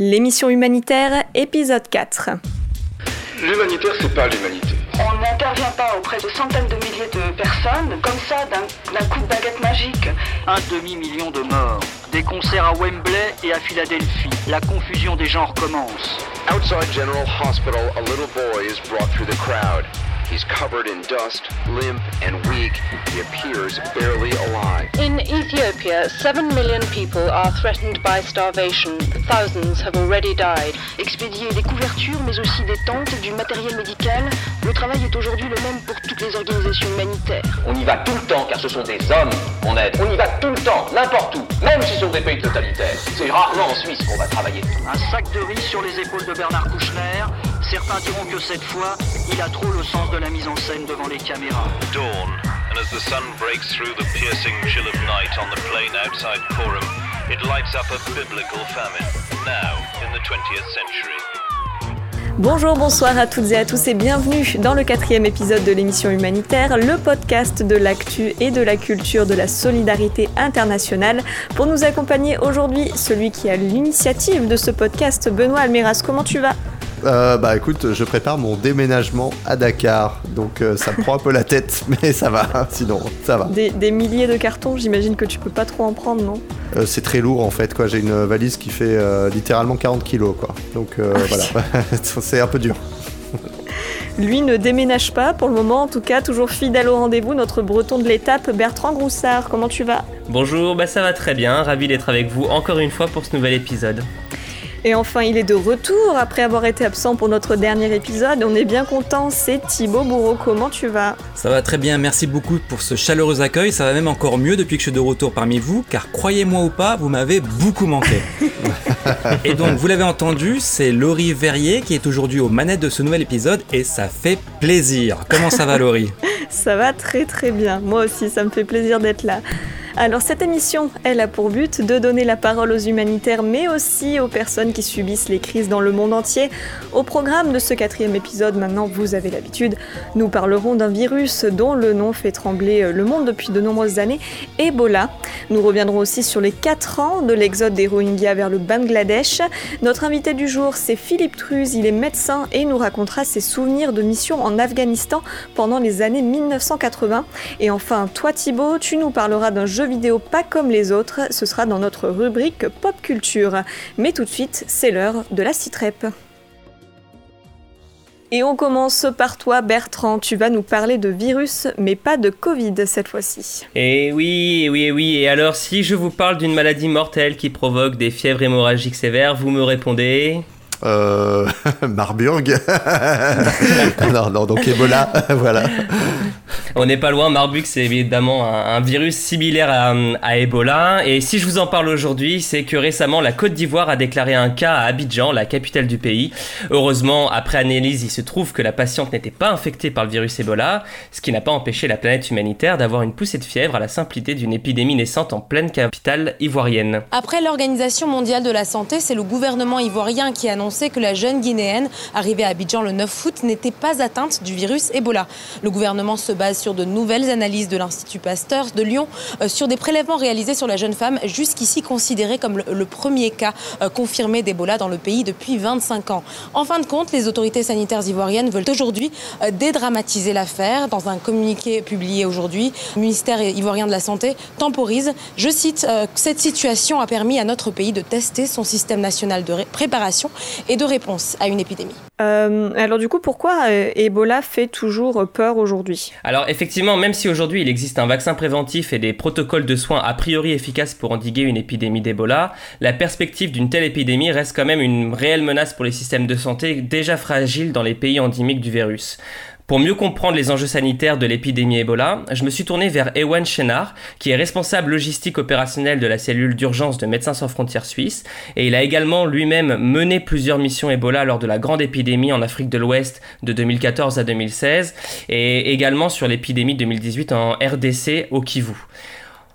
L'émission humanitaire, épisode 4. L'humanitaire, c'est pas l'humanité. On n'intervient pas auprès de centaines de milliers de personnes, comme ça, d'un coup de baguette magique. Un demi-million de morts. Des concerts à Wembley et à Philadelphie. La confusion des genres commence. Outside General Hospital, a little boy is brought through the crowd. He's covered in dust, limp and weak. He appears barely alive. In Ethiopia, 7 million people are threatened by starvation. Thousands have already died. Expédier des couvertures, mais aussi des tentes, du matériel médical. Le travail est aujourd'hui le même pour toutes les organisations humanitaires. On y va tout le temps, car ce sont des hommes qu'on aide. On y va tout le temps, n'importe où, même si ce sont des pays totalitaires. C'est rarement en Suisse qu'on va travailler. Un sac de riz sur les épaules de Bernard Kouchner. Certains diront que cette fois, il a trop le sens de la mise en scène devant les caméras. Dawn, and as the sun breaks through the piercing chill of night on the plain outside it lights up a biblical famine, now in the 20th century. Bonjour, bonsoir à toutes et à tous et bienvenue dans le quatrième épisode de l'émission humanitaire, le podcast de l'actu et de la culture de la solidarité internationale. Pour nous accompagner aujourd'hui, celui qui a l'initiative de ce podcast, Benoît Almeras, comment tu vas? Euh, bah écoute, je prépare mon déménagement à Dakar, donc euh, ça me prend un peu la tête, mais ça va, sinon ça va. Des, des milliers de cartons, j'imagine que tu peux pas trop en prendre, non? Euh, c'est très lourd en fait, quoi. J'ai une valise qui fait euh, littéralement 40 kilos, quoi. Donc euh, Ah, voilà, c'est un peu dur. Lui ne déménage pas pour le moment, en tout cas, toujours fidèle au rendez-vous, notre breton de l'étape, Bertrand Groussard. Comment tu vas? Bonjour, bah ça va très bien, ravi d'être avec vous encore une fois pour ce nouvel épisode. Et enfin, il est de retour après avoir été absent pour notre dernier épisode. On est bien content, c'est Thibaut Bourreau. Comment tu vas? Ça va très bien, merci beaucoup pour ce chaleureux accueil. Ça va même encore mieux depuis que je suis de retour parmi vous, car croyez-moi ou pas, vous m'avez beaucoup manqué. et donc, vous l'avez entendu, c'est Laurie Verrier qui est aujourd'hui aux manettes de ce nouvel épisode et ça fait plaisir. Comment ça va, Laurie? Ça va très très bien. Moi aussi, ça me fait plaisir d'être là. Alors cette émission, elle a pour but de donner la parole aux humanitaires, mais aussi aux personnes qui subissent les crises dans le monde entier. Au programme de ce quatrième épisode, maintenant vous avez l'habitude, nous parlerons d'un virus dont le nom fait trembler le monde depuis de nombreuses années, Ebola. Nous reviendrons aussi sur les 4 ans de l'exode des Rohingyas vers le Bangladesh. Notre invité du jour, c'est Philippe Truz, il est médecin et nous racontera ses souvenirs de mission en Afghanistan pendant les années 1980. Et enfin, toi Thibaut, tu nous parleras d'un jeu vidéo pas comme les autres, ce sera dans notre rubrique pop culture. Mais tout de suite, c'est l'heure de la citrep. Et on commence par toi Bertrand, tu vas nous parler de virus mais pas de Covid cette fois-ci. Et oui, et oui, et oui, et alors si je vous parle d'une maladie mortelle qui provoque des fièvres hémorragiques sévères, vous me répondez Euh, Marburg. non, non, donc Ebola, voilà. On n'est pas loin, Marburg c'est évidemment un, un virus similaire à, à, Ebola. Et si je vous en parle aujourd'hui, c'est que récemment la Côte d'Ivoire a déclaré un cas à Abidjan, la capitale du pays. Heureusement, après analyse, il se trouve que la patiente n'était pas infectée par le virus Ebola, ce qui n'a pas empêché la planète humanitaire d'avoir une poussée de fièvre à la simplicité d'une épidémie naissante en pleine capitale ivoirienne. Après l'Organisation mondiale de la santé, c'est le gouvernement ivoirien qui a annoncé que la jeune Guinéenne, arrivée à Abidjan le 9 août, n'était pas atteinte du virus Ebola. Le gouvernement se base sur de nouvelles analyses de l'Institut Pasteur de Lyon euh, sur des prélèvements réalisés sur la jeune femme, jusqu'ici considérée comme le, premier cas euh, confirmé d'Ebola dans le pays depuis 25 ans. En fin de compte, les autorités sanitaires ivoiriennes veulent aujourd'hui euh, dédramatiser l'affaire. Dans un communiqué publié aujourd'hui, le ministère ivoirien de la Santé temporise. Je cite, cette situation a permis à notre pays de tester son système national de préparation et de réponse à une épidémie. Euh, alors du coup, pourquoi euh, Ebola fait toujours peur aujourd'hui? Alors effectivement, même si aujourd'hui il existe un vaccin préventif et des protocoles de soins a priori efficaces pour endiguer une épidémie d'Ebola, la perspective d'une telle épidémie reste quand même une réelle menace pour les systèmes de santé déjà fragiles dans les pays endémiques du virus. Pour mieux comprendre les enjeux sanitaires de l'épidémie Ebola, je me suis tourné vers Ewan Chenard, qui est responsable logistique opérationnel de la cellule d'urgence de Médecins sans frontières suisse, et il a également lui-même mené plusieurs missions Ebola lors de la grande épidémie en Afrique de l'Ouest de 2014 à 2016, et également sur l'épidémie 2018 en RDC au Kivu.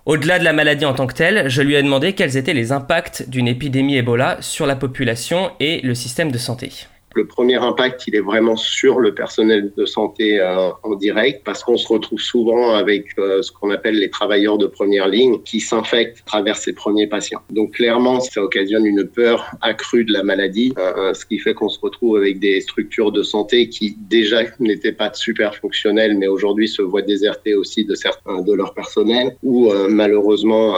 Au-delà de la maladie en tant que telle, je lui ai demandé quels étaient les impacts d'une épidémie Ebola sur la population et le système de santé. Le premier impact, il est vraiment sur le personnel de santé euh, en direct parce qu'on se retrouve souvent avec euh, ce qu'on appelle les travailleurs de première ligne qui s'infectent à travers ces premiers patients. Donc clairement, ça occasionne une peur accrue de la maladie, euh, ce qui fait qu'on se retrouve avec des structures de santé qui déjà n'étaient pas super fonctionnelles, mais aujourd'hui se voient désertées aussi de certains de leur personnel ou malheureusement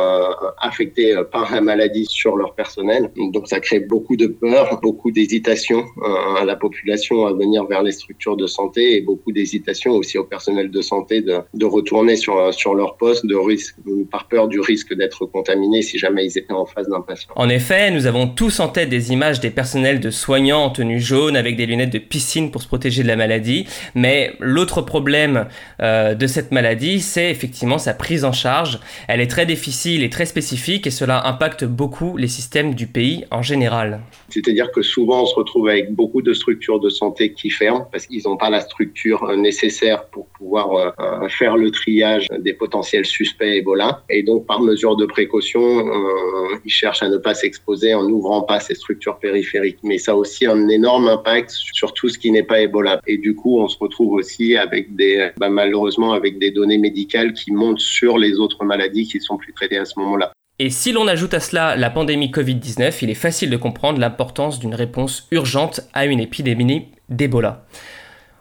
affectées par la maladie sur leur personnel. Donc ça crée beaucoup de peur, beaucoup d'hésitation à la population à venir vers les structures de santé et beaucoup d'hésitation aussi au personnel de santé de, de retourner sur, sur leur poste de risque, par peur du risque d'être contaminé si jamais ils étaient en face d'un patient. En effet, nous avons tous en tête des images des personnels de soignants en tenue jaune avec des lunettes de piscine pour se protéger de la maladie, mais l'autre problème euh, de cette maladie, c'est effectivement sa prise en charge. Elle est très difficile et très spécifique et cela impacte beaucoup les systèmes du pays en général. C'est-à-dire que souvent on se retrouve avec beaucoup de structures de santé qui ferment parce qu'ils n'ont pas la structure euh, nécessaire pour pouvoir euh, euh, faire le triage des potentiels suspects Ebola. Et donc, par mesure de précaution, ils cherchent à ne pas s'exposer en n'ouvrant pas ces structures périphériques. Mais ça a aussi un énorme impact sur tout ce qui n'est pas Ebola. Et du coup, on se retrouve aussi avec des, bah, malheureusement, avec des données médicales qui montent sur les autres maladies qui sont plus traitées à ce moment-là. Et si l'on ajoute à cela la pandémie Covid-19, il est facile de comprendre l'importance d'une réponse urgente à une épidémie d'Ebola.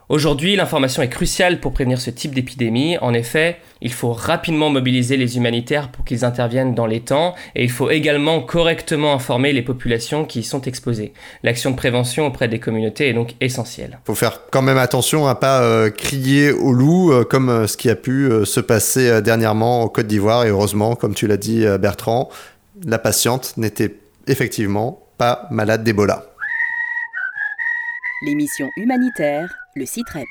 Aujourd'hui, l'information est cruciale pour prévenir ce type d'épidémie. En effet, il faut rapidement mobiliser les humanitaires pour qu'ils interviennent dans les temps et il faut également correctement informer les populations qui y sont exposées. L'action de prévention auprès des communautés est donc essentielle. Il faut faire quand même attention à pas euh, crier au loup euh, comme euh, ce qui a pu se passer dernièrement en Côte d'Ivoire et heureusement, comme tu l'as dit Bertrand, la patiente n'était effectivement pas malade d'Ebola. L'émission humanitaire le CITREP.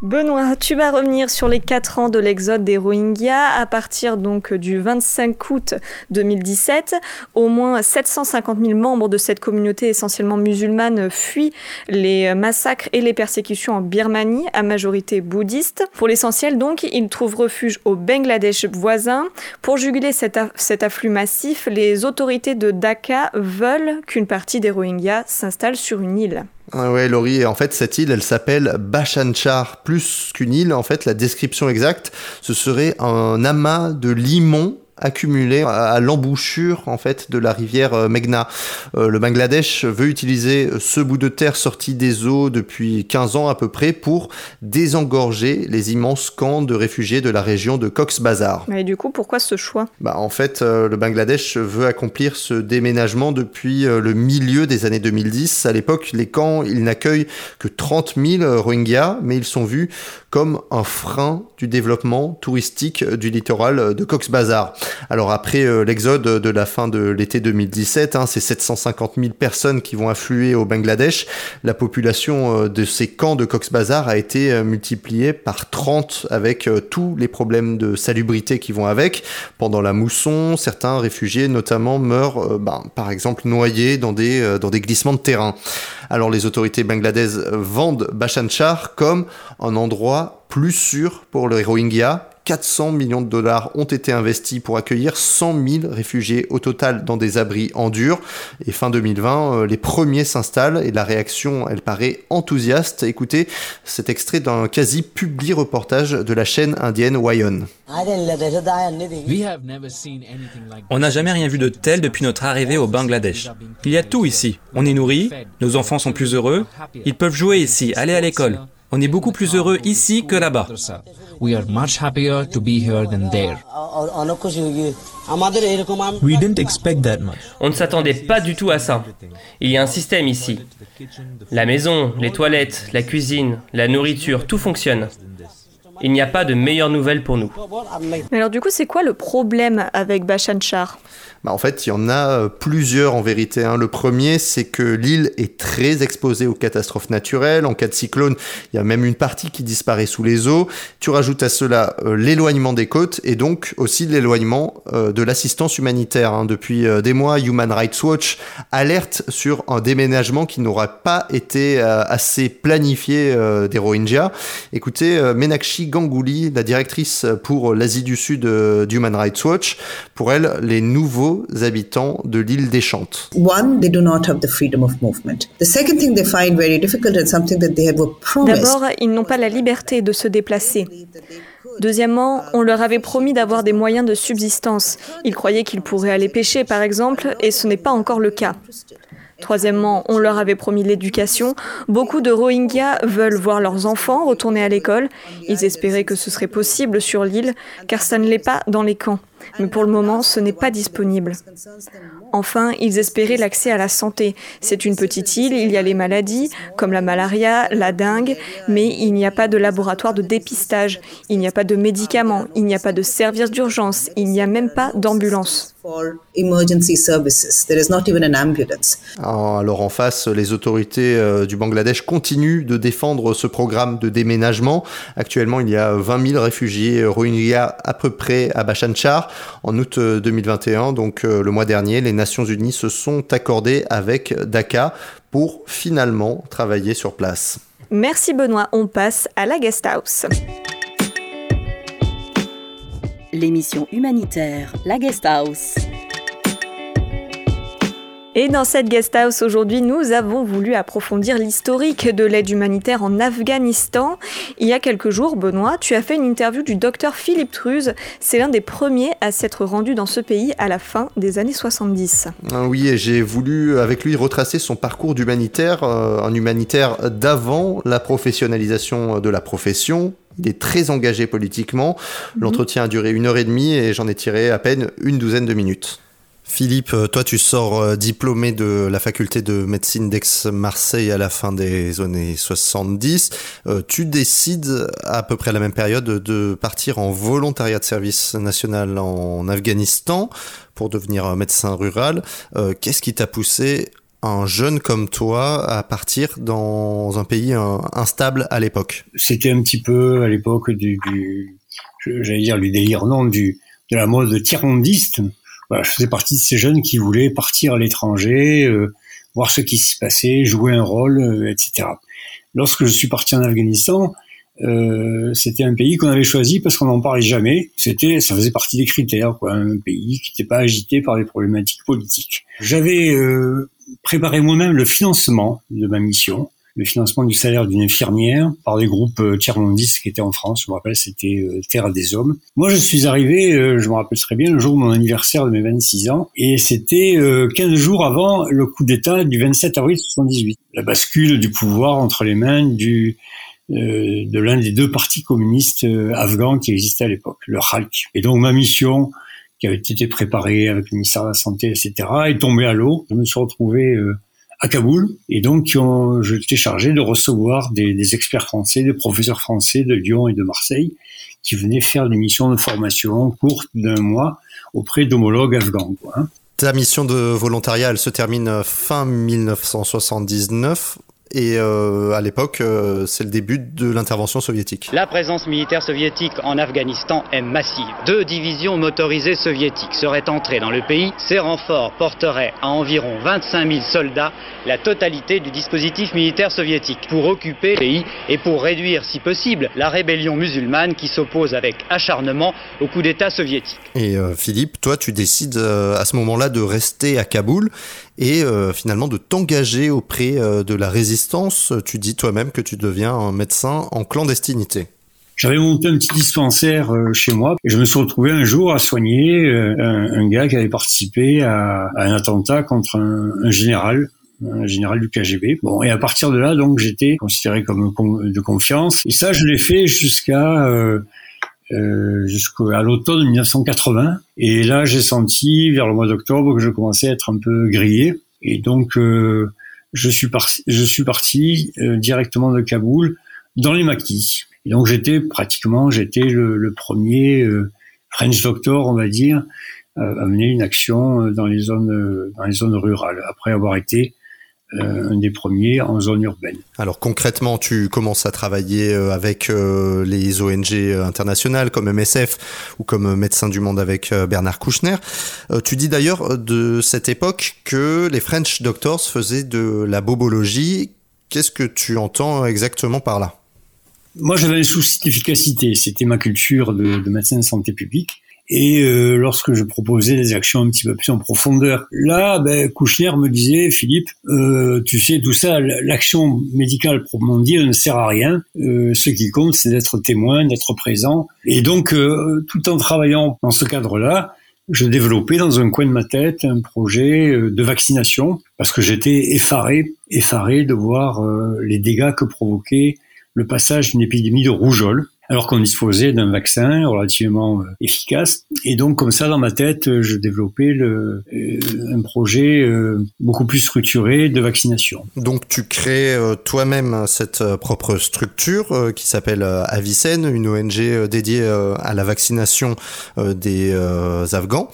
Benoît, tu vas revenir sur les 4 ans de l'exode des Rohingyas à partir donc du 25 août 2017. Au moins 750 000 membres de cette communauté essentiellement musulmane fuient les massacres et les persécutions en Birmanie, à majorité bouddhiste. Pour l'essentiel donc, ils trouvent refuge au Bangladesh voisin. Pour juguler cet, cet afflux massif, les autorités de Dhaka veulent qu'une partie des Rohingyas s'installe sur une île. Ah ouais, Laurie, en fait, cette île, elle s'appelle Bachanchar. Plus qu'une île, en fait, la description exacte, ce serait un amas de limons accumulé à l'embouchure en fait de la rivière euh, Meghna. Euh, le Bangladesh veut utiliser ce bout de terre sorti des eaux depuis 15 ans à peu près pour désengorger les immenses camps de réfugiés de la région de Cox's Bazar. Mais du coup, pourquoi ce choix? Bah, En fait, euh, le Bangladesh veut accomplir ce déménagement depuis le milieu des années 2010. À l'époque, les camps, ils n'accueillent que 30 000 Rohingyas, mais ils sont vus comme un frein du développement touristique du littoral de Cox's Bazar. Alors après euh, l'exode de la fin de l'été 2017, hein, c'est 750 000 personnes qui vont affluer au Bangladesh. La population euh, de ces camps de Cox's Bazar a été euh, multipliée par 30 avec tous les problèmes de salubrité qui vont avec. Pendant la mousson, certains réfugiés notamment meurent ben, par exemple noyés dans des, dans des glissements de terrain. Alors les autorités bangladaises vendent Bachanchar comme un endroit plus sûr pour les Rohingyas 400 millions de dollars ont été investis pour accueillir 100 000 réfugiés au total dans des abris en dur. Et fin 2020, euh, les premiers s'installent et la réaction, elle paraît enthousiaste. Écoutez cet extrait d'un quasi publi reportage de la chaîne indienne Wayon. On n'a jamais rien vu de tel depuis notre arrivée au Bangladesh. Il y a tout ici. On est nourri, nos enfants sont plus heureux, ils peuvent jouer ici, aller à l'école. On est beaucoup plus heureux ici que là-bas. We are much happier to be here than there. We didn't expect that much. On ne s'attendait pas du tout à ça. Il y a un système ici. La maison, les toilettes, la cuisine, la nourriture, tout fonctionne. Il n'y a pas de meilleures nouvelles pour nous. Mais alors du coup, c'est quoi le problème avec Bachanchar bah, en fait, il y en a euh, plusieurs en vérité. Hein. Le premier, c'est que l'île est très exposée aux catastrophes naturelles. En cas de cyclone, il y a même une partie qui disparaît sous les eaux. Tu rajoutes à cela euh, l'éloignement des côtes et donc aussi l'éloignement euh, de l'assistance humanitaire. Hein. Depuis des mois, Human Rights Watch alerte sur un déménagement qui n'aura pas été assez planifié des Rohingyas. Écoutez, Menakshi Ganguly, la directrice pour l'Asie du Sud d'Human Rights Watch, pour elle, les nouveaux nouveaux habitants de l'île des Chantes. One, they do not have the freedom of movement. The second thing they find very difficult and something that they have promised. D'abord, ils n'ont pas la liberté de se déplacer. Deuxièmement, on leur avait promis d'avoir des moyens de subsistance. Ils croyaient qu'ils pourraient aller pêcher, par exemple, et ce n'est pas encore le cas. Troisièmement, on leur avait promis l'éducation. Beaucoup de Rohingyas veulent voir leurs enfants retourner à l'école. Ils espéraient que ce serait possible sur l'île, car ça ne l'est pas dans les camps. Mais pour le moment, ce n'est pas disponible. Enfin, ils espéraient l'accès à la santé. C'est une petite île, il y a les maladies, comme la malaria, la dengue, mais il n'y a pas de laboratoire de dépistage, il n'y a pas de médicaments, il n'y a pas de service d'urgence, il n'y a même pas d'ambulance. Alors en face, les autorités euh, du Bangladesh continuent de défendre ce programme de déménagement. Actuellement, il y a 20 000 réfugiés rohingyas à peu près à Bachan Char. En août 2021, euh, donc euh, le mois dernier, les Nations Unies se sont accordées avec Dhaka pour finalement travailler sur place. Merci Benoît, on passe à la guest house. L'émission humanitaire La Guest House. Et dans cette guest house aujourd'hui, nous avons voulu approfondir l'historique de l'aide humanitaire en Afghanistan. Il y a quelques jours, Benoît, tu as fait une interview du docteur Philippe Truz. C'est l'un des premiers à s'être rendu dans ce pays à la fin des années 70. Ah oui, et j'ai voulu avec lui retracer son parcours d'humanitaire, euh, un humanitaire d'avant la professionnalisation de la profession, il est très engagé politiquement. Mhm. L'entretien a duré une heure et demie et j'en ai tiré à peine une douzaine de minutes. Philippe, euh, toi tu sors euh, diplômé de la faculté de médecine d'Aix-Marseille à la fin des années 70. Euh, tu décides à peu près à la même période de partir en volontariat de service national en Afghanistan pour devenir médecin rural. Qu'est-ce qui t'a poussé un jeune comme toi à partir dans un pays instable à l'époque C'était un petit peu à l'époque du, j'allais dire du délire, non, du, de la mode tiers-mondiste je faisais partie de ces jeunes qui voulaient partir à l'étranger, euh, voir ce qui s'y passait, jouer un rôle, euh, etc. Lorsque je suis parti en Afghanistan, euh, c'était un pays qu'on avait choisi parce qu'on n'en parlait jamais. C'était, ça faisait partie des critères, quoi, un pays qui n'était pas agité par des problématiques politiques. J'avais préparé moi-même le financement de ma mission le financement du salaire d'une infirmière par des groupes euh, tiers-mondistes qui étaient en France. Je me rappelle, c'était euh, Terre des Hommes. Moi, je suis arrivé, euh, je me rappelle très bien, le jour de mon anniversaire de mes 26 ans, et c'était 15 jours avant le coup d'État du 27 avril 78. La bascule du pouvoir entre les mains du de l'un des deux partis communistes afghans qui existaient à l'époque, le HALC. Et donc ma mission, qui avait été préparée avec le ministère de la Santé, etc., est tombée à l'eau. Je me suis retrouvé à Kaboul. Et donc, j'étais chargé de recevoir des, experts français, des professeurs français de Lyon et de Marseille, qui venaient faire des missions de formation courtes d'un mois auprès d'homologues afghans. Hein. Ta mission de volontariat, elle se termine fin 1979. Et euh, à l'époque, euh, c'est le début de l'intervention soviétique. La présence militaire soviétique en Afghanistan est massive. Deux divisions motorisées soviétiques seraient entrées dans le pays. Ces renforts porteraient à environ 25 000 soldats la totalité du dispositif militaire soviétique pour occuper le pays et pour réduire, si possible, la rébellion musulmane qui s'oppose avec acharnement au coup d'État soviétique. Et euh, Philippe, toi, tu décides à ce moment-là de rester à Kaboul et finalement de t'engager auprès de la résistance tu dis toi-même que tu deviens médecin en clandestinité. J'avais monté un petit dispensaire euh, chez moi et je me suis retrouvé un jour à soigner euh, un, gars qui avait participé à, un attentat contre un, général un général du KGB. Bon, et à partir de là, donc, j'étais considéré comme de confiance. Et ça, je l'ai fait jusqu'à euh, jusqu'à l'automne 1980. Et là, j'ai senti vers le mois d'octobre que je commençais à être un peu grillé. Et donc, je suis, parti, je suis parti euh, directement de Kaboul dans les maquis. Et donc j'étais pratiquement, j'étais le, le, premier euh, French doctor, on va dire, à mener une action euh, dans les zones, dans les zones rurales, après avoir été euh, un des premiers en zone urbaine. Alors concrètement, tu commences à travailler euh, avec euh, les ONG internationales comme MSF ou comme Médecins du Monde avec Bernard Kouchner. Tu dis d'ailleurs de cette époque que les French Doctors faisaient de la bobologie. Qu'est-ce que tu entends exactement par là? Moi, j'avais un souci d'efficacité. C'était ma culture de, de médecin de santé publique. Et euh, lorsque je proposais des actions un petit peu plus en profondeur. Là, ben, Kouchner me disait, Philippe, euh, tu sais, tout ça, l'action médicale proprement dit, ne sert à rien. Euh, ce qui compte, c'est d'être témoin, d'être présent. Et donc, euh, tout en travaillant dans ce cadre-là, je développais dans un coin de ma tête un projet euh, de vaccination parce que j'étais effaré, effaré de voir les dégâts que provoquait le passage d'une épidémie de rougeole alors qu'on disposait d'un vaccin relativement euh, efficace. Et donc, comme ça, dans ma tête, euh, je développais le, euh, un projet beaucoup plus structuré de vaccination. Donc, tu crées toi-même cette propre structure qui s'appelle Avicenne, une ONG dédiée à la vaccination des Afghans.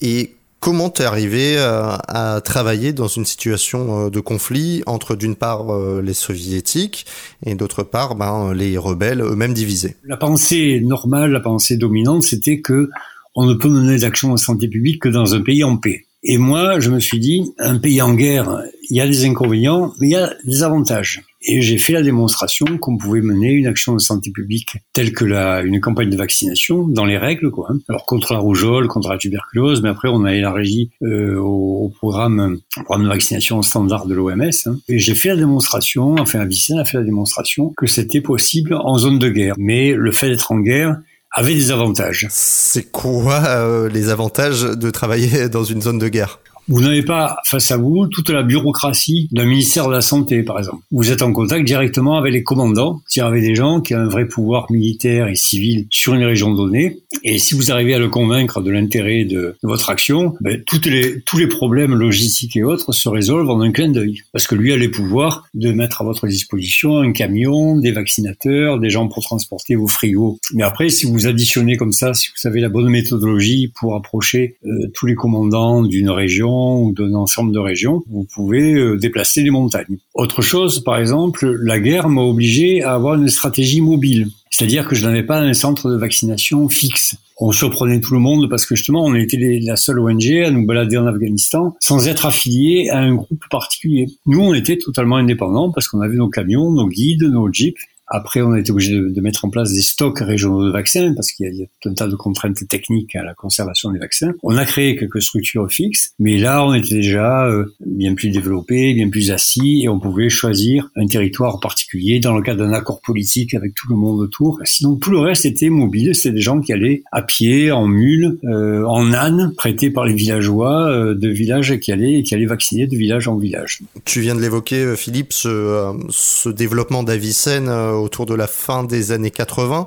Et Comment t'es arrivé euh, à, travailler dans une situation euh, de conflit entre d'une part euh, les soviétiques et d'autre part ben, les rebelles eux-mêmes divisés? La pensée normale, la pensée dominante, c'était que on ne peut mener d'actions de santé publique que dans un pays en paix. Et moi, je me suis dit, un pays en guerre, il y a des inconvénients, mais il y a des avantages. Et j'ai fait la démonstration qu'on pouvait mener une action de santé publique telle que la, une campagne de vaccination dans les règles, quoi. Hein. Alors contre la rougeole, contre la tuberculose, mais après on a élargi euh, au, programme, programme de vaccination standard de l'OMS. Hein. Et j'ai fait la démonstration, enfin Avicenne a fait la démonstration que c'était possible en zone de guerre. Mais le fait d'être en guerre avait des avantages. C'est quoi euh, les avantages de travailler dans une zone de guerre? Vous n'avez pas face à vous toute la bureaucratie d'un ministère de la Santé, par exemple. Vous êtes en contact directement avec les commandants, c'est-à-dire avec des gens qui ont un vrai pouvoir militaire et civil sur une région donnée. Et si vous arrivez à le convaincre de l'intérêt de, votre action, ben, toutes les, tous les problèmes logistiques et autres se résolvent en un clin d'œil. Parce que lui a les pouvoirs de mettre à votre disposition un camion, des vaccinateurs, des gens pour transporter vos frigos. Mais après, si vous additionnez comme ça, si vous avez la bonne méthodologie pour approcher euh, tous les commandants d'une région, ou d'un ensemble de régions, vous pouvez euh, déplacer les montagnes. Autre chose, par exemple, la guerre m'a obligé à avoir une stratégie mobile. C'est-à-dire que je n'avais pas un centre de vaccination fixe. On surprenait tout le monde parce que justement, on était la seule ONG à nous balader en Afghanistan sans être affilié à un groupe particulier. Nous, on était totalement indépendants parce qu'on avait nos camions, nos guides, nos jeeps après, on a été obligé de, mettre en place des stocks régionaux de vaccins parce qu'il y, a tout un tas de contraintes techniques à la conservation des vaccins. On a créé quelques structures fixes, mais là, on était déjà euh, bien plus développé, bien plus assis et on pouvait choisir un territoire particulier dans le cadre d'un accord politique avec tout le monde autour. Sinon, tout le reste était mobile. C'était des gens qui allaient à pied, en mule, euh, en âne, prêtés par les villageois euh, de villages qui allaient, qui allaient vacciner de village en village. Tu viens de l'évoquer, Philippe, ce, ce développement d'Avicenne autour de la fin des années 80.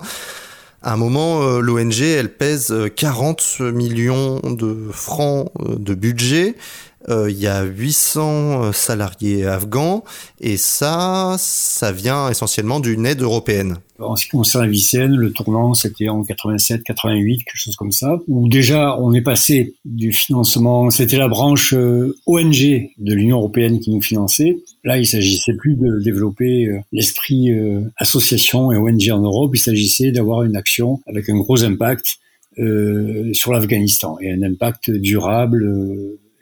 À un moment, euh, l'ONG, elle pèse 40 euh, millions de francs euh, de budget. Il y a 800 salariés afghans et ça, ça vient essentiellement d'une aide européenne. En ce qui concerne Vicenne, le tournant, c'était en 87, 88, quelque chose comme ça, où déjà on est passé du financement, c'était la branche euh, ONG de l'Union européenne qui nous finançait. Là, il s'agissait plus de développer euh, l'esprit euh, association et ONG en Europe, il s'agissait d'avoir une action avec un gros impact sur l'Afghanistan et un impact durable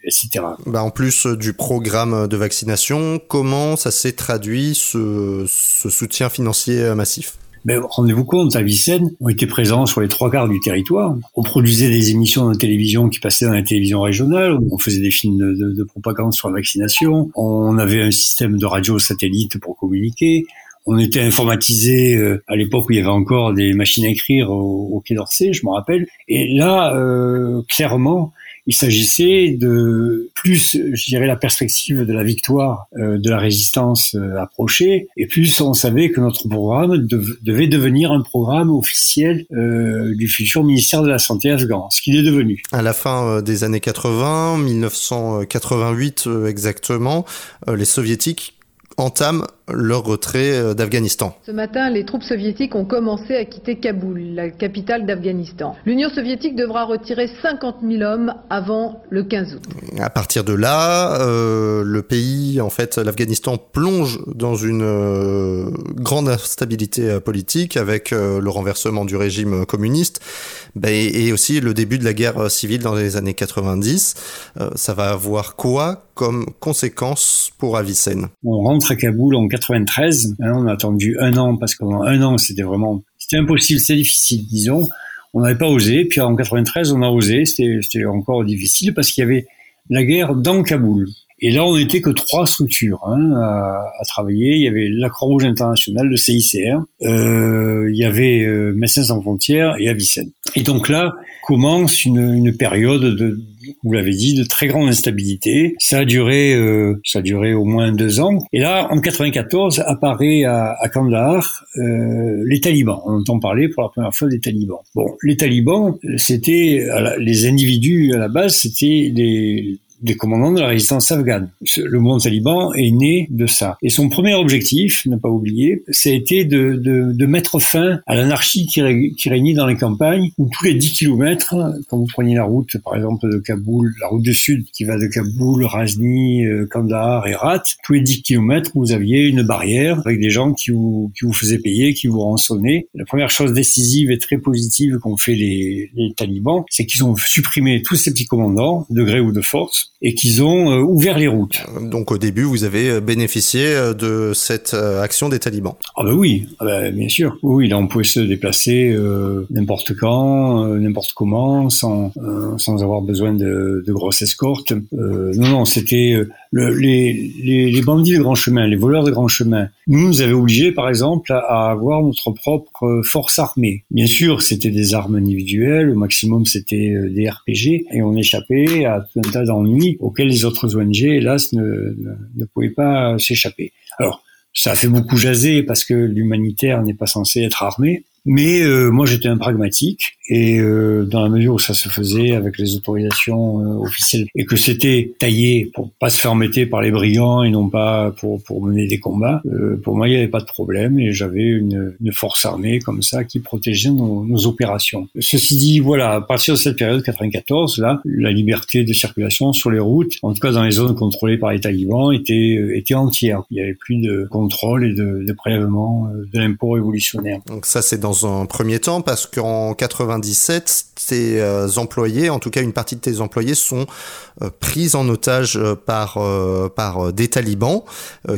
etc. Bah en plus du programme de vaccination, comment ça s'est traduit ce, ce soutien financier massif? Ben, rendez-vous compte, à Vicenne, on était présents sur les trois quarts du territoire. On produisait des émissions de télévision qui passaient dans la télévision régionale. On faisait des films de, de propagande sur la vaccination. On avait un système de radio satellite pour communiquer. On était informatisé euh, à l'époque où il y avait encore des machines à écrire au, au Quai d'Orsay, je me rappelle. Et là, euh, clairement, il s'agissait de plus, je dirais, la perspective de la victoire euh, de la résistance euh, approchée, et plus on savait que notre programme devait devenir un programme officiel euh, du futur ministère de la Santé afghan, ce qu'il est devenu. À la fin des années 80, 1988 exactement, les soviétiques entament leur retrait euh, d'Afghanistan. Ce matin, les troupes soviétiques ont commencé à quitter Kaboul, la capitale d'Afghanistan. L'Union soviétique devra retirer 50 000 hommes avant le 15 août. À partir de là, euh, le pays, en fait, l'Afghanistan plonge dans une euh, grande instabilité politique avec le renversement du régime communiste bah, et, aussi le début de la guerre civile dans les années 90. ça va avoir quoi comme conséquence pour Avicenne? On rentre à Kaboul en 93. Hein, on a attendu un an parce que pendant un an, c'était vraiment, c'était impossible, c'est difficile, disons. on n'avait pas osé. Puis en 93, on a osé. C'était encore difficile parce qu'il y avait la guerre dans Kaboul. Et là, on n'était que trois structures hein, à, travailler. Il y avait la Croix-Rouge internationale, le CICR, euh, il y avait euh, Médecins sans frontières et Avicenne. Et donc là commence une période de, vous l'avez dit, de très grande instabilité. Ça a duré, euh, ça a duré au moins deux ans. Et là, en 94, apparaît à, à Kandahar euh, les talibans. On entend parler pour la première fois des talibans. Bon, les talibans, c'était les individus à la base, c'était les des commandants de la résistance afghane. Le mouvement taliban est né de ça. Et son premier objectif, ne pas oublier, ça été de, de, de mettre fin à l'anarchie qui, qui, régnait dans les campagnes, où tous les 10 kilomètres, quand vous preniez la route, par exemple, de Kaboul, la route du sud qui va de Kaboul, Razni, euh, Kandahar et Rat, tous les 10 kilomètres, vous aviez une barrière avec des gens qui vous, qui vous faisaient payer, qui vous rançonnaient. La première chose décisive et très positive qu'ont fait les, les talibans, c'est qu'ils ont supprimé tous ces petits commandants, de gré ou de force, et qu'ils ont euh, ouvert les routes. Donc au début, vous avez euh, bénéficié euh, de cette action des talibans. Ah ben oui, ah ben, bien sûr. Oui, là on pouvait se déplacer n'importe quand, n'importe comment, sans sans avoir besoin de, de grosses escortes. non, non, c'était les, les, les, bandits de grand chemin, les voleurs de grand chemin, nous nous avaient obligés, par exemple, à, avoir notre propre force armée. Bien sûr, c'était des armes individuelles, au maximum c'était des RPG, et on échappait à tout un tas d'ennuis auxquels les autres ONG, hélas, ne, ne, ne pouvaient pas s'échapper. Alors, ça a fait beaucoup jaser parce que l'humanitaire n'est pas censé être armé, mais euh, moi j'étais un pragmatique et euh, dans la mesure où ça se faisait avec les autorisations euh, officielles et que c'était taillé pour pas se faire embêter par les brigands et non pas pour, pour mener des combats, euh, pour moi il n'y avait pas de problème et j'avais une, une, force armée comme ça qui protégeait nos, nos, opérations. Ceci dit, voilà, à partir de cette période 94, là, la liberté de circulation sur les routes, en tout cas dans les zones contrôlées par les talibans, était, était entière. Il n'y avait plus de contrôle et de, de prélèvement de l'impôt révolutionnaire. Donc ça c'est dans un premier temps parce qu'en 80 97, tes euh, employés, en tout cas une partie de tes employés, sont euh, pris en otage euh, par, par des talibans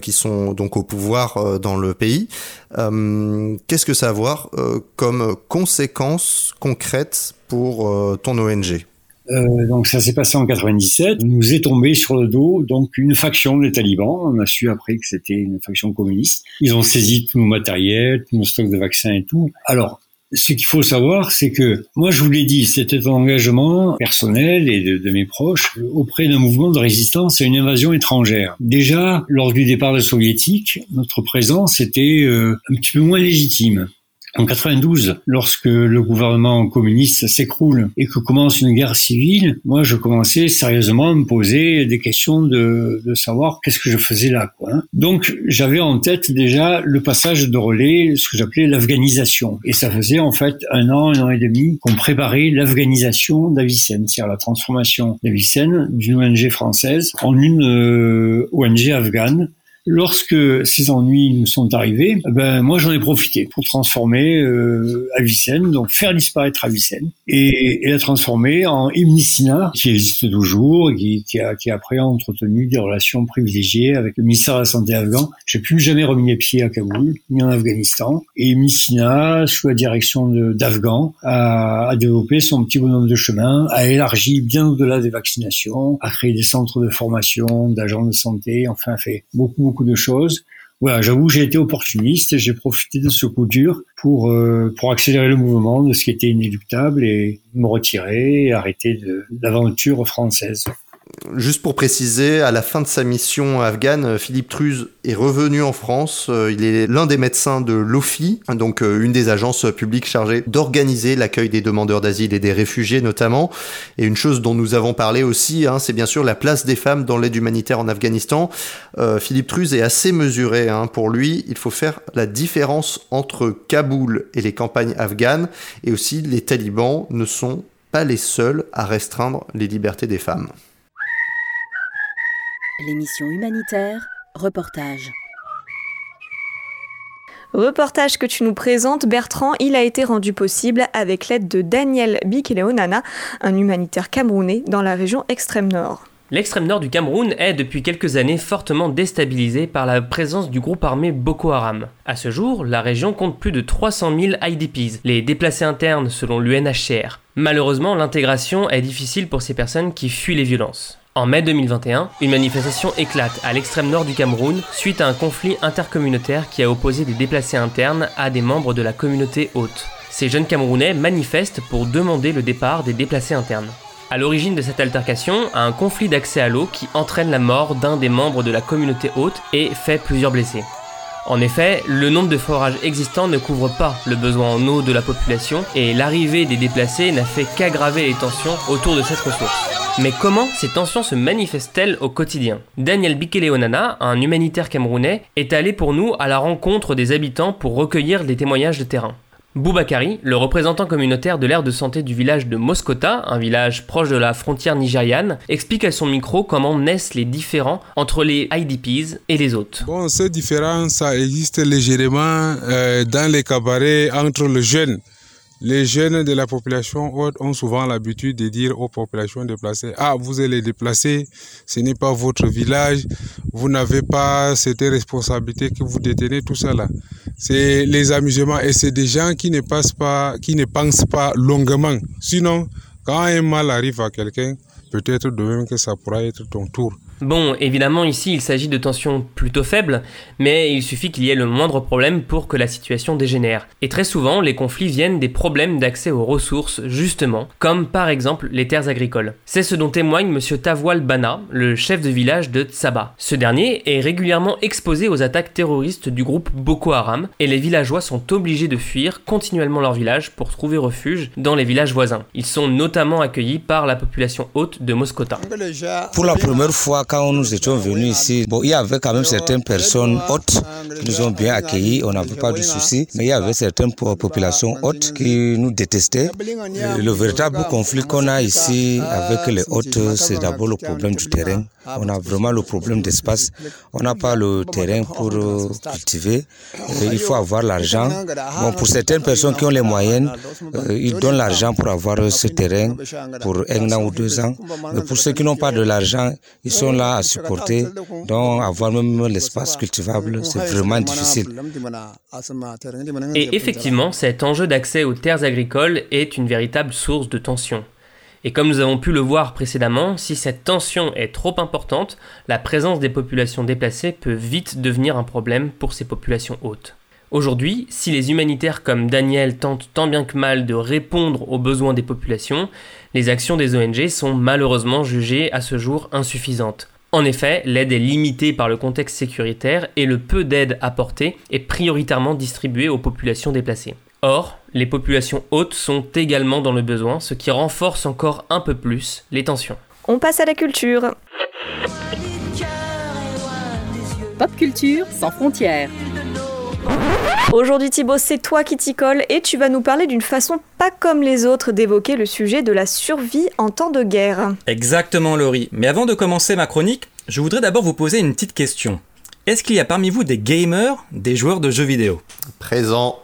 qui sont donc au pouvoir dans le pays. Qu'est-ce que ça va avoir comme conséquences concrètes pour ton ONG euh, donc ça s'est passé en 97. Nous est tombé sur le dos donc une faction des talibans. On a su après que c'était une faction communiste. Ils ont saisi tout nos matériels, tous nos stocks de vaccins et tout. Alors ce qu'il faut savoir, c'est que moi, je vous l'ai dit, c'était un engagement personnel et de, mes proches auprès d'un mouvement de résistance à une invasion étrangère. Déjà, lors du départ des soviétiques, notre présence était euh, un petit peu moins légitime. En 92, lorsque le gouvernement communiste s'écroule et que commence une guerre civile, moi je commençais sérieusement à me poser des questions de, de savoir qu'est-ce que je faisais là. Quoi, hein. Donc j'avais en tête déjà le passage de relais, ce que j'appelais l'afghanisation. Et ça faisait en fait un an, un an et demi qu'on préparait l'afghanisation d'Avicenne, c'est-à-dire la transformation d'Avicenne d'une ONG française en une euh, ONG afghane Lorsque ces ennuis nous sont arrivés, ben moi j'en ai profité pour transformer euh, Avicenne, donc faire disparaître Avicenne et, et la transformer en Imnisina, qui existe toujours, qui, qui, a, qui a après entretenu des relations privilégiées avec le ministère de la Santé afghan. J'ai plus jamais remis les pieds à Kaboul ni en Afghanistan. Et Imnisina, sous la direction d'Afghans, a, a développé son petit bonhomme de chemin, a élargi bien au-delà des vaccinations, a créé des centres de formation, d'agents de santé, enfin fait beaucoup beaucoup de choses. Voilà, j'avoue, j'ai été opportuniste, j'ai profité de ce coup dur pour euh, pour accélérer le mouvement de ce qui était inéluctable et me retirer et arrêter de l'aventure française. Juste pour préciser, à la fin de sa mission afghane, Philippe Truz est revenu en France. Euh, il est l'un des médecins de l'OFI, donc euh, une des agences publiques chargées d'organiser l'accueil des demandeurs d'asile et des réfugiés notamment. Et une chose dont nous avons parlé aussi, hein, c'est bien sûr la place des femmes dans l'aide humanitaire en Afghanistan. Euh, Philippe Truz est assez mesuré. Hein. Pour lui, il faut faire la différence entre Kaboul et les campagnes afghanes. Et aussi, les talibans ne sont pas les seuls à restreindre les libertés des femmes. L'émission humanitaire, reportage. Reportage que tu nous présentes, Bertrand, il a été rendu possible avec l'aide de Daniel Bikeleonana, un humanitaire camerounais dans la région extrême nord. L'extrême nord du Cameroun est depuis quelques années fortement déstabilisé par la présence du groupe armé Boko Haram. À ce jour, la région compte plus de 300 000 IDPs, les déplacés internes selon l'UNHCR. Malheureusement, l'intégration est difficile pour ces personnes qui fuient les violences. En mai 2021, une manifestation éclate à l'extrême nord du Cameroun suite à un conflit intercommunautaire qui a opposé des déplacés internes à des membres de la communauté haute. Ces jeunes Camerounais manifestent pour demander le départ des déplacés internes. À l'origine de cette altercation, un conflit d'accès à l'eau qui entraîne la mort d'un des membres de la communauté haute et fait plusieurs blessés. En effet, le nombre de forages existants ne couvre pas le besoin en eau de la population et l'arrivée des déplacés n'a fait qu'aggraver les tensions autour de cette ressource. Mais comment ces tensions se manifestent-elles au quotidien? Daniel Bikeleonana, un humanitaire camerounais, est allé pour nous à la rencontre des habitants pour recueillir des témoignages de terrain. Boubakari, le représentant communautaire de l'aire de santé du village de Moskota, un village proche de la frontière nigériane, explique à son micro comment naissent les différends entre les IDPs et les autres. Bon, ces différences, ça existe légèrement euh, dans les cabarets entre les jeunes. Les jeunes de la population ont souvent l'habitude de dire aux populations déplacées, ah, vous allez déplacer, ce n'est pas votre village, vous n'avez pas cette responsabilité que vous détenez, tout ça là. C'est les amusements et c'est des gens qui ne qui ne pensent pas longuement. Sinon, quand un mal arrive à quelqu'un, peut-être de même que ça pourra être ton tour. Bon, évidemment, ici, il s'agit de tensions plutôt faibles, mais il suffit qu'il y ait le moindre problème pour que la situation dégénère. Et très souvent, les conflits viennent des problèmes d'accès aux ressources, justement, comme par exemple les terres agricoles. C'est ce dont témoigne M. Tawal Bana, le chef de village de Tsaba. Ce dernier est régulièrement exposé aux attaques terroristes du groupe Boko Haram, et les villageois sont obligés de fuir continuellement leur village pour trouver refuge dans les villages voisins. Ils sont notamment accueillis par la population haute de Moskota. Pour la première fois, quand nous étions venus ici, bon, il y avait quand même certaines personnes hautes qui nous ont bien accueillis, on n'avait pas de soucis, mais il y avait certaines populations hautes qui nous détestaient. Le véritable conflit qu'on a ici avec les hautes, c'est d'abord le problème du terrain. On a vraiment le problème d'espace. On n'a pas le terrain pour euh, cultiver. Il faut avoir l'argent. Bon, pour certaines personnes qui ont les moyens, euh, ils donnent l'argent pour avoir ce terrain pour un an ou deux ans. Mais pour ceux qui n'ont pas de l'argent, ils sont là à supporter. Donc, avoir même l'espace cultivable, c'est vraiment difficile. Et effectivement, cet enjeu d'accès aux terres agricoles est une véritable source de tension. Et comme nous avons pu le voir précédemment, si cette tension est trop importante, la présence des populations déplacées peut vite devenir un problème pour ces populations hautes. Aujourd'hui, si les humanitaires comme Daniel tentent tant bien que mal de répondre aux besoins des populations, les actions des ONG sont malheureusement jugées à ce jour insuffisantes. En effet, l'aide est limitée par le contexte sécuritaire et le peu d'aide apportée est prioritairement distribué aux populations déplacées. Or, les populations hautes sont également dans le besoin, ce qui renforce encore un peu plus les tensions. On passe à la culture. Pop culture sans frontières. Aujourd'hui Thibaut, c'est toi qui t'y colle et tu vas nous parler d'une façon pas comme les autres d'évoquer le sujet de la survie en temps de guerre. Exactement Laurie. Mais avant de commencer ma chronique, je voudrais d'abord vous poser une petite question. Est-ce qu'il y a parmi vous des gamers, des joueurs de jeux vidéo? Présent.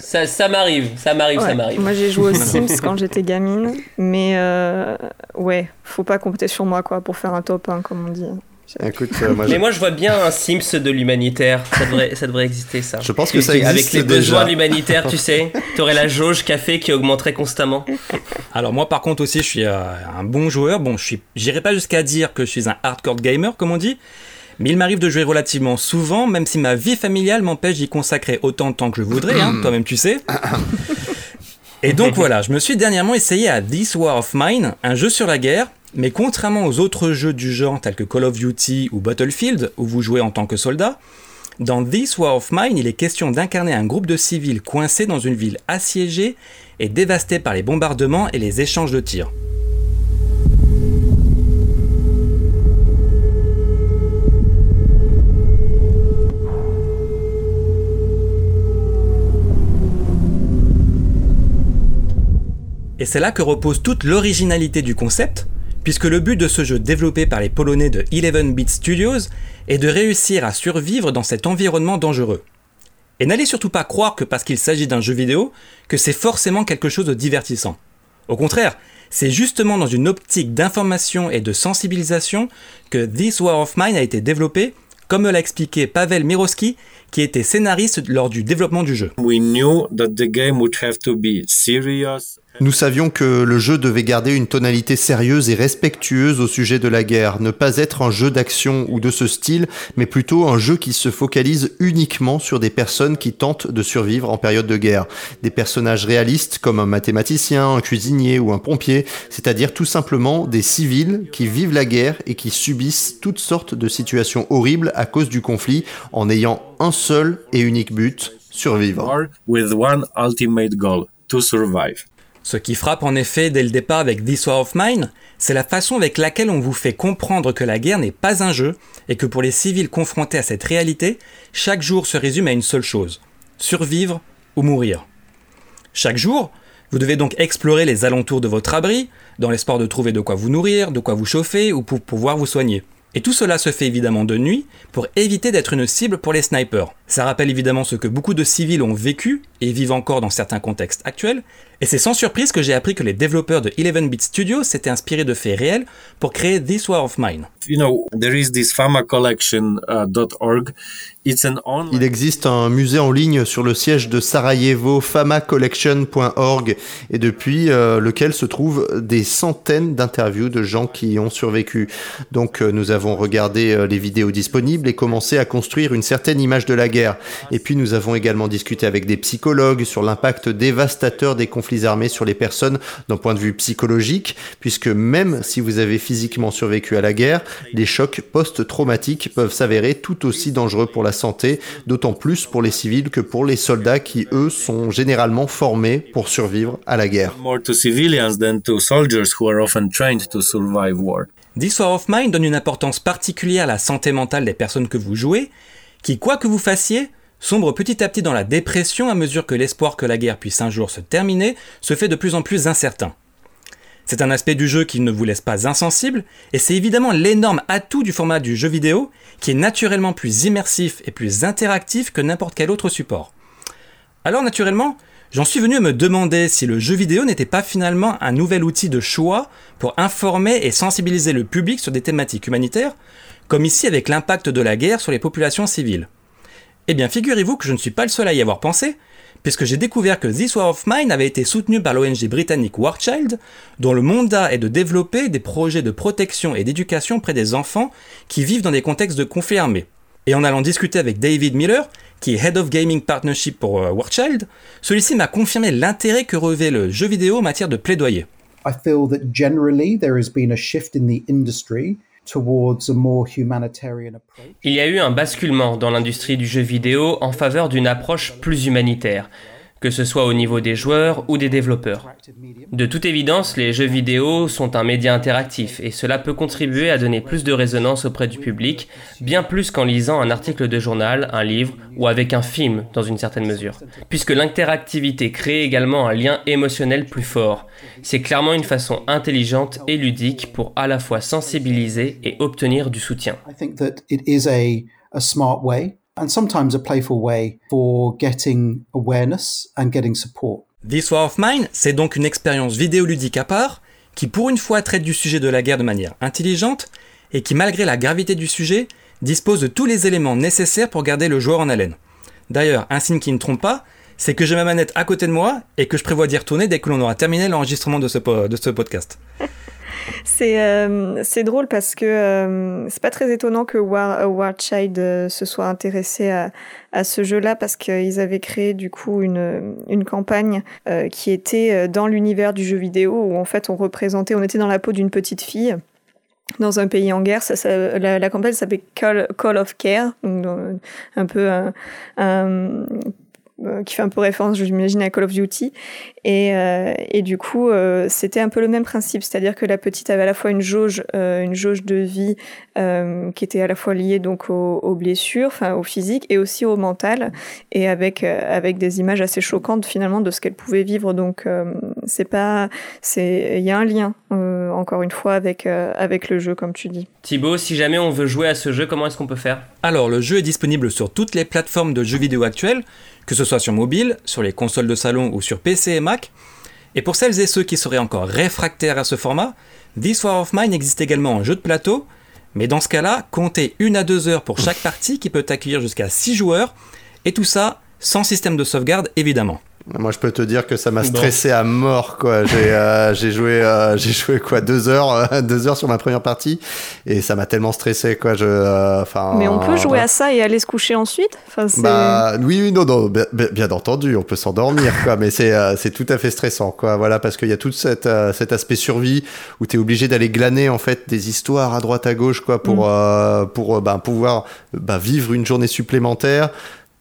ça, ça m'arrive, ça m'arrive, ça m'arrive. Moi j'ai joué aux Sims quand j'étais gamine, mais euh, ouais, faut pas compter sur moi quoi pour faire un top 1 comme on dit. Écoute, euh, moi, Mais je- moi je vois bien un Sims de l'humanitaire, ça devrait, ça devrait exister ça. Je pense que ça existe Avec les déjà. besoins de l'humanitaire, tu sais, t'aurais la jauge café qui augmenterait constamment. Alors moi par contre aussi je suis euh, un bon joueur. Bon je suis, j'irai pas jusqu'à dire que je suis un hardcore gamer comme on dit, mais il m'arrive de jouer relativement souvent, même si ma vie familiale m'empêche d'y consacrer autant de temps que je voudrais. hein, toi-même tu sais. Et donc voilà, je me suis dernièrement essayé à This War of Mine, un jeu sur la guerre, mais contrairement aux autres jeux du genre tels que Call of Duty ou Battlefield, où vous jouez en tant que soldat, dans This War of Mine, il est question d'incarner un groupe de civils coincés dans une ville assiégée et dévastée par les bombardements et les échanges de tirs. Et c'est là que repose toute l'originalité du concept, puisque le but de ce jeu développé par les Polonais de 11 Bit Studios est de réussir à survivre dans cet environnement dangereux. Et n'allez surtout pas croire que parce qu'il s'agit d'un jeu vidéo, que c'est forcément quelque chose de divertissant. Au contraire, C'est justement dans une optique d'information et de sensibilisation que This War of Mine a été développé, comme l'a expliqué Pavel Miroski, qui était scénariste lors du développement du jeu. Nous savions que le jeu devait garder une tonalité sérieuse et respectueuse au sujet de la guerre, ne pas être un jeu d'action ou de ce style, mais plutôt un jeu qui se focalise uniquement sur des personnes qui tentent de survivre en période de guerre. Des personnages réalistes comme un mathématicien, un cuisinier ou un pompier, c'est-à-dire tout simplement des civils qui vivent la guerre et qui subissent toutes sortes de situations horribles à cause du conflit en ayant un seul et unique but, survivre. Ce qui frappe en effet dès le départ avec This War of Mine, c'est la façon avec laquelle on vous fait comprendre que la guerre n'est pas un jeu et que pour les civils confrontés à cette réalité, chaque jour se résume à une seule chose, survivre ou mourir. Chaque jour, vous devez donc explorer les alentours de votre abri, dans l'espoir de trouver de quoi vous nourrir, de quoi vous chauffer ou pour pouvoir vous soigner. Et tout cela se fait évidemment de nuit pour éviter d'être une cible pour les snipers. Ça rappelle évidemment ce que beaucoup de civils ont vécu et vivent encore dans certains contextes actuels, et c'est sans surprise que j'ai appris que les développeurs de 11-bit Studios s'étaient inspirés de faits réels pour créer This War of Mine. You know, there is this famacollection.org. It's an online Il existe un musée en ligne sur le siège de Sarajevo, famacollection.org, et depuis euh, lequel se trouvent des centaines d'interviews de gens qui y ont survécu. Donc euh, nous avons regardé euh, les vidéos disponibles et commencé à construire une certaine image de la guerre. Et puis nous avons également discuté avec des psychologues sur l'impact dévastateur des conflits armés sur les personnes d'un point de vue psychologique, puisque même si vous avez physiquement survécu à la guerre, les chocs post-traumatiques peuvent s'avérer tout aussi dangereux pour la santé, d'autant plus pour les civils que pour les soldats qui, eux, sont généralement formés pour survivre à la guerre. This War of Mine donne une importance particulière à la santé mentale des personnes que vous jouez, qui, quoi que vous fassiez, sombrent petit à petit dans la dépression à mesure que l'espoir que la guerre puisse un jour se terminer se fait de plus en plus incertain. C'est un aspect du jeu qui ne vous laisse pas insensible, et c'est évidemment l'énorme atout du format du jeu vidéo, qui est naturellement plus immersif et plus interactif que n'importe quel autre support. Alors naturellement, j'en suis venu à me demander si le jeu vidéo n'était pas finalement un nouvel outil de choix pour informer et sensibiliser le public sur des thématiques humanitaires, comme ici avec l'impact de la guerre sur les populations civiles. Eh bien, figurez-vous que je ne suis pas le seul à y avoir pensé, puisque j'ai découvert que This War of Mine avait été soutenu par l'ONG britannique Warchild, dont le mandat est de développer des projets de protection et d'éducation près des enfants qui vivent dans des contextes de conflits armés. Et en allant discuter avec David Miller, qui est Head of Gaming Partnership pour euh, Warchild, celui-ci m'a confirmé l'intérêt que revêt le jeu vidéo en matière de plaidoyer. I feel that generally there has been a shift in the industry Il y a eu un basculement dans l'industrie du jeu vidéo en faveur d'une approche plus humanitaire, que ce soit au niveau des joueurs ou des développeurs. De toute évidence, les jeux vidéo sont un média interactif et cela peut contribuer à donner plus de résonance auprès du public, bien plus qu'en lisant un article de journal, un livre ou avec un film dans une certaine mesure. Puisque l'interactivité crée également un lien émotionnel plus fort. C'est clairement une façon intelligente et ludique pour à la fois sensibiliser et obtenir du soutien. And sometimes a playful way for getting awareness and getting support. This War of Mine, c'est donc une expérience vidéoludique à part, qui pour une fois traite du sujet de la guerre de manière intelligente, et qui malgré la gravité du sujet, dispose de tous les éléments nécessaires pour garder le joueur en haleine. D'ailleurs, un signe qui ne trompe pas, c'est que j'ai ma manette à côté de moi et que je prévois d'y retourner dès que l'on aura terminé l'enregistrement de de ce podcast. C'est euh, c'est drôle parce que euh, c'est pas très étonnant que War, War Child euh, se soit intéressé à, à ce jeu-là parce qu'ils avaient créé du coup une, une campagne euh, qui était euh, dans l'univers du jeu vidéo où en fait on représentait, on était dans la peau d'une petite fille dans un pays en guerre. La, campagne s'appelait Call, Call of Care, donc un peu un, euh, qui fait un peu référence, j'imagine, à Call of Duty. Et, euh, et du coup, euh, c'était un peu le même principe, c'est-à-dire que la petite avait à la fois une jauge, euh, une jauge de vie euh, qui était à la fois liée donc aux, aux blessures, enfin au physique et aussi au mental, et avec euh, avec des images assez choquantes finalement de ce qu'elle pouvait vivre. Donc euh, c'est pas, c'est il y a un lien euh, encore une fois avec euh, avec le jeu comme tu dis. Thibaut, si jamais on veut jouer à ce jeu, comment est-ce qu'on peut faire? Alors, le jeu est disponible sur toutes les plateformes de jeux vidéo actuelles, que ce soit sur mobile, sur les consoles de salon ou sur PC et Mac. Et pour celles et ceux qui seraient encore réfractaires à ce format, This War of Mine existe également en jeu de plateau, mais dans ce cas-là, comptez une à deux heures pour chaque partie qui peut accueillir jusqu'à 6 joueurs, et tout ça sans système de sauvegarde évidemment. Moi, je peux te dire que ça m'a stressé à mort, quoi. J'ai euh, j'ai joué, euh, j'ai joué quoi, deux heures, euh, deux heures sur ma première partie, et ça m'a tellement stressé, quoi. Je, enfin. Mais on peut jouer à ça et aller se coucher ensuite? Enfin, bah, oui, oui, non, non, bien, bien entendu, on peut s'endormir, quoi. Mais c'est c'est tout à fait stressant, quoi. Voilà, parce qu'il y a tout cette, cet aspect survie où tu es obligé d'aller glaner en fait des histoires à droite à gauche, quoi, pour Mm. pour ben, pouvoir ben, vivre une journée supplémentaire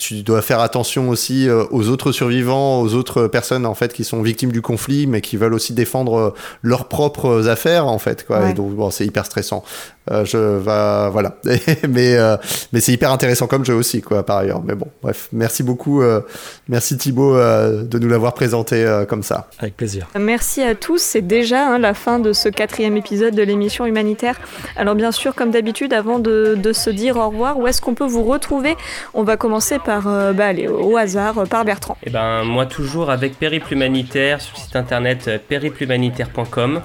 tu dois faire attention aussi euh, aux autres survivants, aux autres personnes en fait qui sont victimes du conflit, mais qui veulent aussi défendre euh, leurs propres affaires en fait. Quoi. Ouais. Et donc bon, c'est hyper stressant. Euh, je va voilà, mais euh, mais c'est hyper intéressant comme jeu aussi quoi par ailleurs. Mais bon, bref, merci beaucoup, euh, merci Thibaut euh, de nous l'avoir présenté euh, comme ça. Avec plaisir. Merci à tous, c'est déjà hein, la fin de ce quatrième épisode de l'émission humanitaire. Alors bien sûr, comme d'habitude, avant de, de se dire au revoir, où est-ce qu'on peut vous retrouver? On va commencer par, euh, bah, allez, au hasard, par Bertrand. Et ben moi toujours avec Périple Humanitaire sur le site internet périplehumanitaire.com.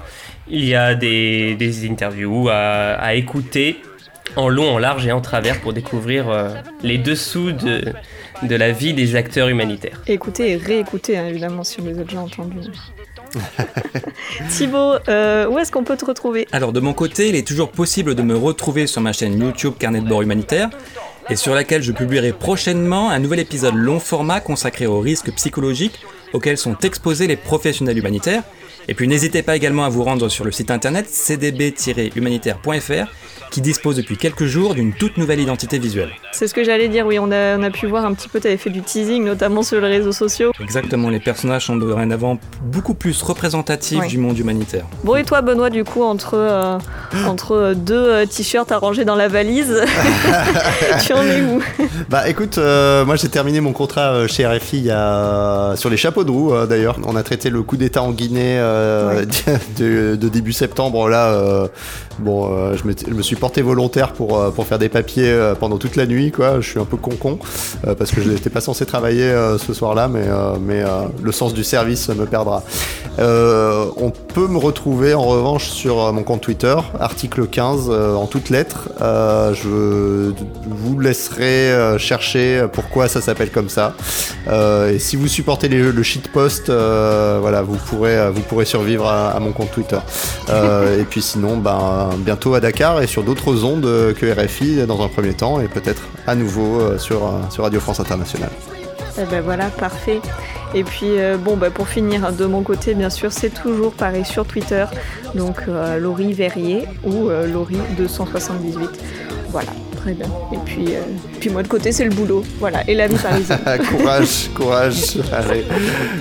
Il y a des, des interviews à, à écouter en long, en large et en travers pour découvrir euh, les dessous de, de la vie des acteurs humanitaires. Écoutez et réécoutez, hein, évidemment, si on les a déjà entendus. Thibaut, euh, où est-ce qu'on peut te retrouver? Alors de mon côté, il est toujours possible de me retrouver sur ma chaîne YouTube Carnet de bord humanitaire et sur laquelle je publierai prochainement un nouvel épisode long format consacré aux risques psychologiques auxquels sont exposés les professionnels humanitaires. Et puis n'hésitez pas également à vous rendre sur le site internet cdb-humanitaire.fr qui dispose depuis quelques jours d'une toute nouvelle identité visuelle. C'est ce que j'allais dire, oui, on a, on a pu voir un petit peu, tu avais fait du teasing, notamment sur les réseaux sociaux. Exactement, les personnages sont dorénavant beaucoup plus représentatifs Ouais. du monde humanitaire. Bon, et toi, Benoît, du coup, entre, euh, entre euh, deux euh, t-shirts à ranger dans la valise, tu en es où? Bah écoute, euh, moi j'ai terminé mon contrat euh, chez RFI il y a... sur les chapeaux de roue euh, d'ailleurs. On a traité le coup d'État en Guinée euh, de, de début septembre. Là, euh, bon, euh, je, me suis porté volontaire pour, euh, pour faire des papiers euh, pendant toute la nuit. Quoi. Je suis un peu con-con parce que je n'étais pas censé travailler ce soir-là, mais, mais le sens du service me perdra. On peut me retrouver en revanche sur mon compte Twitter, article 15 euh, en toutes lettres. Je vous laisserai chercher pourquoi ça s'appelle comme ça. Et si vous supportez les- le shitpost, voilà, vous pourrez, vous pourrez survivre à, à mon compte Twitter. Et puis sinon, ben, bientôt à Dakar et sur d'autres ondes que RFI dans un premier temps et peut-être à nouveau euh, sur, euh, sur Radio France Internationale. Eh ben voilà, parfait. Et puis, euh, bon, bah, pour finir, de mon côté, bien sûr, c'est toujours pareil sur Twitter. Donc, Laurie Verrier ou euh, Laurie278. Voilà, très bien. Et puis, euh, puis moi, de côté, c'est le boulot. Voilà, et la vie parisienne. courage, courage. Allez.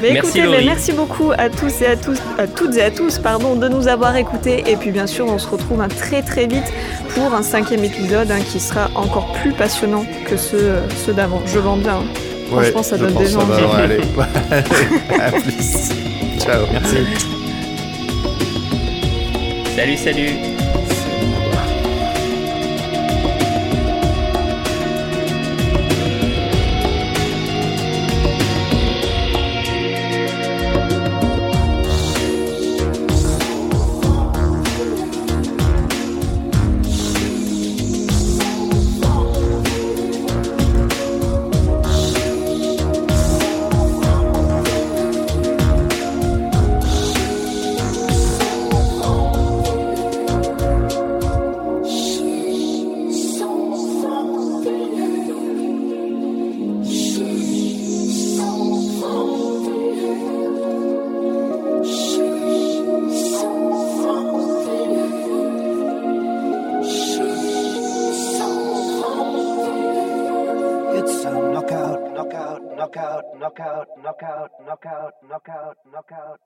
Mais Merci, écoutez, mais Laurie. merci beaucoup à tous et à tous, à toutes et à tous, pardon, de nous avoir écoutés. Et puis bien sûr, on se retrouve hein, très très vite pour un cinquième épisode hein, qui sera encore plus passionnant que ceux, ceux d'avant. Je vends bien. hein. Franchement, Ouais, ça je donne pense déjà ça va, allez. Allez, à plus. Ciao. Merci. Salut, salut knockout,